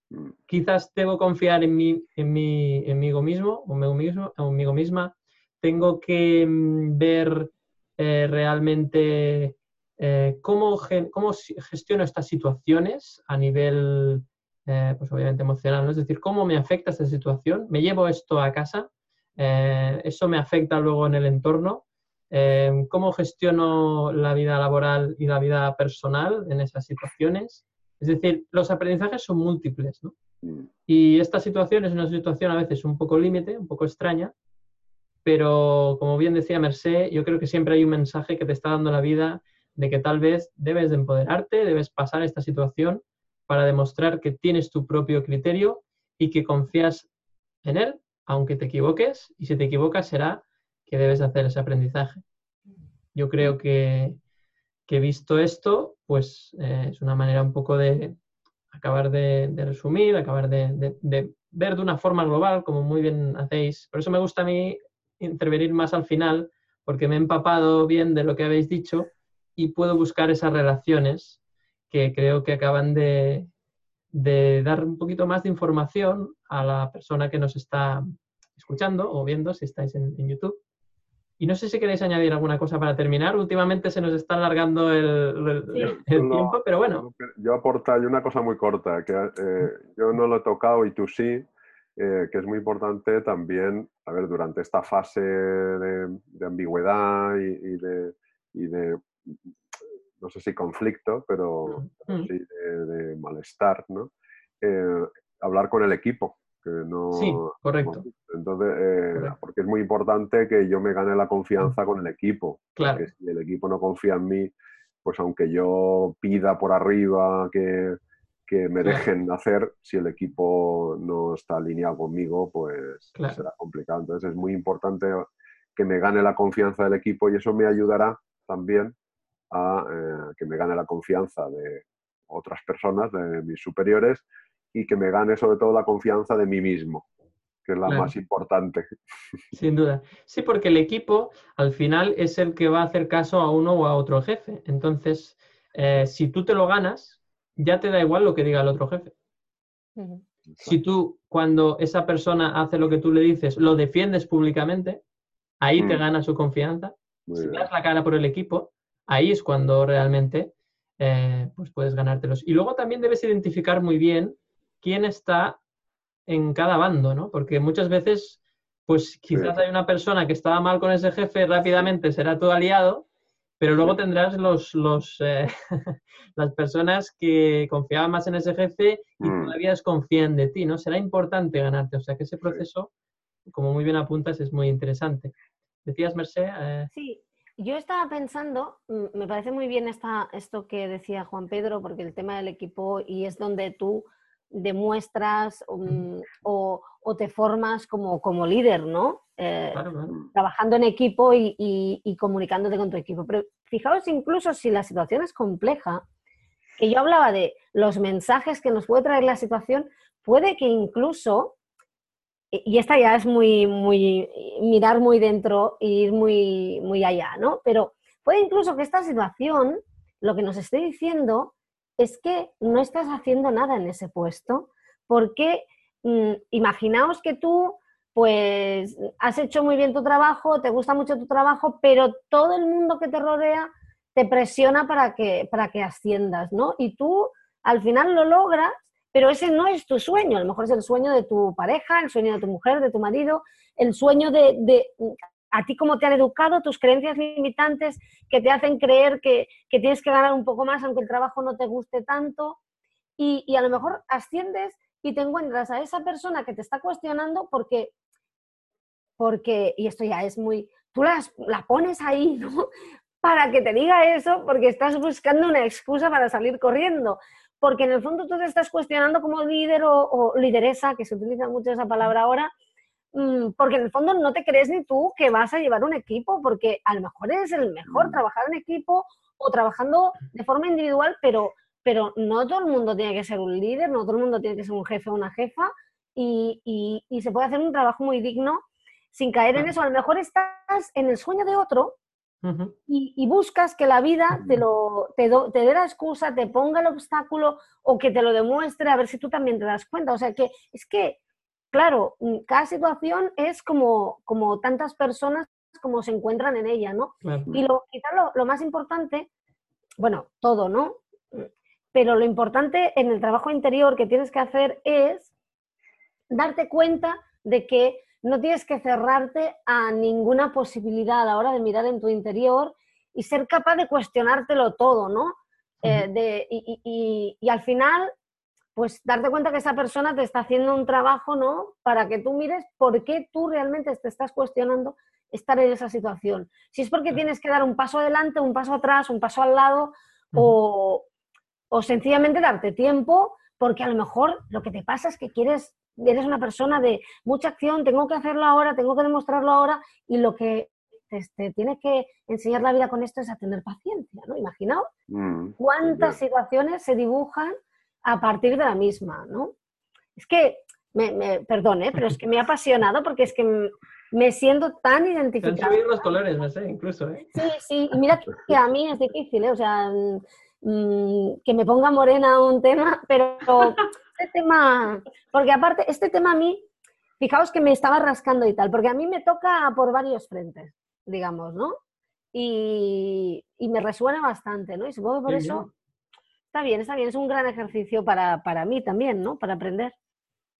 Mm. Quizás debo confiar en mí, en mí, en mí mismo, conmigo mismo, conmigo misma. Tengo que mm, ver eh, realmente eh, cómo, cómo, gestiono estas situaciones a nivel, eh, pues obviamente emocional, es decir, cómo me afecta esta situación. Me llevo esto a casa, eh, eso me afecta luego en el entorno. Eh, ¿Cómo gestiono la vida laboral y la vida personal en esas situaciones? Es decir, los aprendizajes son múltiples, ¿no? Mm. Y esta situación es una situación a veces un poco límite, un poco extraña, pero como bien decía Mercé, yo creo que siempre hay un mensaje que te está dando la vida de que tal vez debes de empoderarte, debes pasar esta situación para demostrar que tienes tu propio criterio y que confías en él aunque te equivoques, y si te equivocas será que debes hacer ese aprendizaje. Yo creo que, que visto esto, pues eh, es una manera un poco de acabar de, resumir, acabar de, ver de una forma global, como muy bien hacéis. Por eso me gusta a mí intervenir más al final, porque me he empapado bien de lo que habéis dicho y puedo buscar esas relaciones que creo que acaban de, de dar un poquito más de información a la persona que nos está escuchando o viendo si estáis en, YouTube. Y no sé si queréis añadir alguna cosa para terminar. Últimamente se nos está alargando el, tiempo, pero bueno. Yo aportaría una cosa muy corta, que eh, yo no lo he tocado y tú sí, eh, que es muy importante también, a ver, durante esta fase de, ambigüedad y, de, y, de, no sé si conflicto, pero, mm. sí de, malestar, ¿no? Eh, hablar con el equipo, no... Sí, correcto. Entonces, eh, porque es muy importante que yo me gane la confianza con el equipo. Claro. Porque si el equipo no confía en mí, pues aunque yo pida por arriba que, me dejen hacer, si el equipo no está alineado conmigo, pues será complicado. Entonces es muy importante que me gane la confianza del equipo y eso me ayudará también a eh, que me gane la confianza de otras personas, de mis superiores, y que me gane sobre todo la confianza de mí mismo, que es la más importante. Sin duda. Sí, porque el equipo al final es el que va a hacer caso a uno o a otro jefe. Entonces, eh, si tú te lo ganas, ya te da igual lo que diga el otro jefe. Si tú, cuando esa persona hace lo que tú le dices, lo defiendes públicamente, ahí te mm. gana su confianza. si das la cara por el equipo, ahí es cuando realmente eh, pues puedes ganártelos. Y luego también debes identificar muy bien quién está en cada bando, ¿no? Porque muchas veces, pues quizás hay una persona que estaba mal con ese jefe, rápidamente será tu aliado, pero luego tendrás los, los eh, las personas que confiaban más en ese jefe y mm. todavía desconfían de ti, ¿no? Será importante ganarte, o sea que ese proceso, como muy bien apuntas, es muy interesante. ¿Decías, Merced? Eh, sí, yo estaba pensando, mm, me parece muy bien esta, esto que decía Juan Pedro, porque el tema del equipo y es donde tú demuestras um, o, te formas como, como líder, ¿no? Eh, trabajando en equipo y, comunicándote con tu equipo. Pero fijaos incluso si la situación es compleja, que yo hablaba de los mensajes que nos puede traer la situación, puede que incluso, y esta ya es muy, muy, mirar muy dentro e ir muy, muy allá, ¿no? Pero puede incluso que esta situación, lo que nos esté diciendo, es que no estás haciendo nada en ese puesto, porque mm, imaginaos que tú pues has hecho muy bien tu trabajo, te gusta mucho tu trabajo, pero todo el mundo que te rodea te presiona para que, para que asciendas, ¿no? Y tú al final lo logras, pero ese no es tu sueño, a lo mejor es el sueño de tu pareja, el sueño de tu mujer, de tu marido, el sueño de, de a ti cómo te han educado, tus creencias limitantes que te hacen creer que, que, tienes que ganar un poco más aunque el trabajo no te guste tanto. Y, y, a lo mejor asciendes y te encuentras a esa persona que te está cuestionando porque, porque y esto ya es muy, tú las, la pones ahí, ¿no? para que te diga eso porque estás buscando una excusa para salir corriendo. Porque en el fondo tú te estás cuestionando como líder o, lideresa, que se utiliza mucho esa palabra ahora, mm, porque en el fondo no te crees ni tú que vas a llevar un equipo, porque a lo mejor eres el mejor mm. trabajar en equipo o trabajando de forma individual, pero, pero no todo el mundo tiene que ser un líder, no todo el mundo tiene que ser un jefe o una jefa, y, y se puede hacer un trabajo muy digno sin caer en eso. A lo mejor estás en el sueño de otro, y, buscas que la vida te, lo, te, te, dé la excusa, te ponga el obstáculo o que te lo demuestre a ver si tú también te das cuenta. O sea que es que, claro, mm, cada situación es como, como tantas personas como se encuentran en ella, ¿no? Y lo, quizás lo, lo más importante, bueno, todo, ¿no? Pero lo importante en el trabajo interior que tienes que hacer es darte cuenta de que no tienes que cerrarte a ninguna posibilidad a la hora de mirar en tu interior y ser capaz de cuestionártelo todo, ¿no? Eh, y, al final, pues darte cuenta que esa persona te está haciendo un trabajo, ¿no? Para que tú mires por qué tú realmente te estás cuestionando estar en esa situación. Si es porque tienes que dar un paso adelante, un paso atrás, un paso al lado, o, o sencillamente darte tiempo, porque a lo mejor lo que te pasa es que quieres eres una persona de mucha acción, tengo que hacerlo ahora, tengo que demostrarlo ahora, y lo que te, tiene que enseñar la vida con esto es a tener paciencia, ¿no? Imaginaos mm, cuántas situaciones se dibujan a partir de la misma, ¿no? Es que, me, me, perdone, pero es que me ha apasionado porque es que me siento tan identificada. los colores, no sé, incluso, ¿eh? Sí, sí, y mira que a mí es difícil, ¿eh? O sea, mm, que me ponga morena un tema, pero este tema, porque aparte, este tema a mí, fijaos que me estaba rascando y tal, porque a mí me toca por varios frentes, digamos, ¿no? Y, me resuena bastante, ¿no? Y supongo que por eso está bien, está bien, es un gran ejercicio para, mí también, ¿no? Para aprender.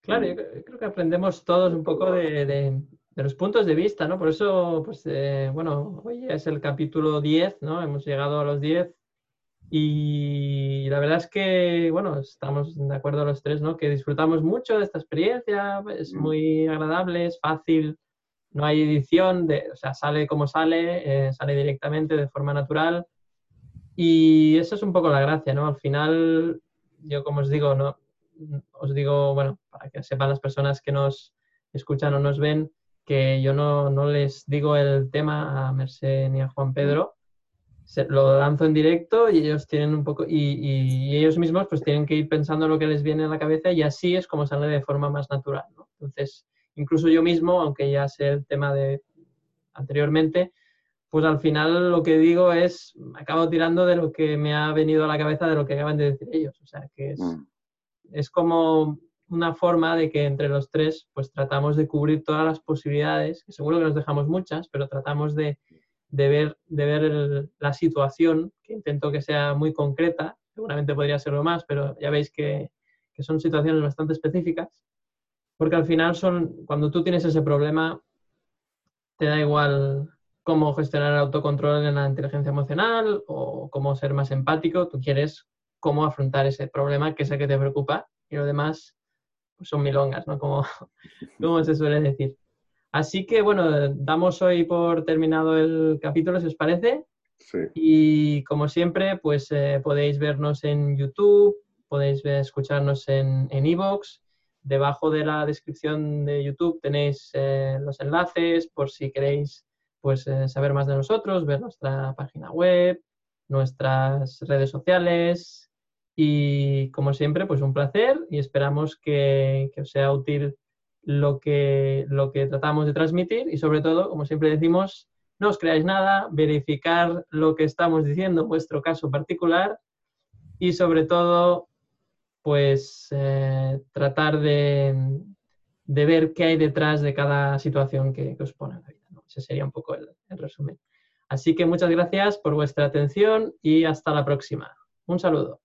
Claro, yo creo que aprendemos todos un poco de, los puntos de vista, ¿no? Por eso, pues, eh, bueno, hoy es el capítulo 10, ¿no? Hemos llegado a los 10 y la verdad es que, bueno, estamos de acuerdo los tres, ¿no? Que disfrutamos mucho de esta experiencia, es mm. muy agradable, es fácil, no hay edición, de, o sea, sale como sale, eh, sale directamente de forma natural. Y eso es un poco la gracia, ¿no? Al final, yo como os digo, ¿no? Os digo, bueno, para que sepan las personas que nos escuchan o nos ven, que yo no, no les digo el tema a Merced ni a Juan Pedro, lo lanzo en directo y ellos tienen un poco, y, ellos mismos pues tienen que ir pensando lo que les viene a la cabeza y así es como sale de forma más natural, ¿no? Entonces, incluso yo mismo, aunque ya sé el tema de anteriormente, pues al final lo que digo es, acabo tirando de lo que me ha venido a la cabeza de lo que acaban de decir ellos. O sea, que es, mm. es como una forma de que entre los tres pues tratamos de cubrir todas las posibilidades, que seguro que nos dejamos muchas, pero tratamos de de ver, de ver la situación, que intento que sea muy concreta, seguramente podría serlo más, pero ya veis que, que, son situaciones bastante específicas, porque al final son, cuando tú tienes ese problema, te da igual cómo gestionar el autocontrol en la inteligencia emocional o cómo ser más empático, tú quieres cómo afrontar ese problema que es el que te preocupa y lo demás pues son milongas, ¿no? Como, como se suele decir. Así que bueno, damos hoy por terminado el capítulo, si os parece. Sí. Y como siempre, pues eh, podéis vernos en YouTube, podéis escucharnos en Evox. Debajo de la descripción de YouTube tenéis eh, los enlaces por si queréis pues, eh, saber más de nosotros, ver nuestra página web, nuestras redes sociales. Y como siempre, pues un placer y esperamos que, que os sea útil lo que, lo que tratamos de transmitir y sobre todo, como siempre decimos, no os creáis nada, verificar lo que estamos diciendo en vuestro caso particular y sobre todo, pues eh, tratar de, ver qué hay detrás de cada situación que, os pone la vida. Ese sería un poco el, resumen. Así que muchas gracias por vuestra atención y hasta la próxima. Un saludo.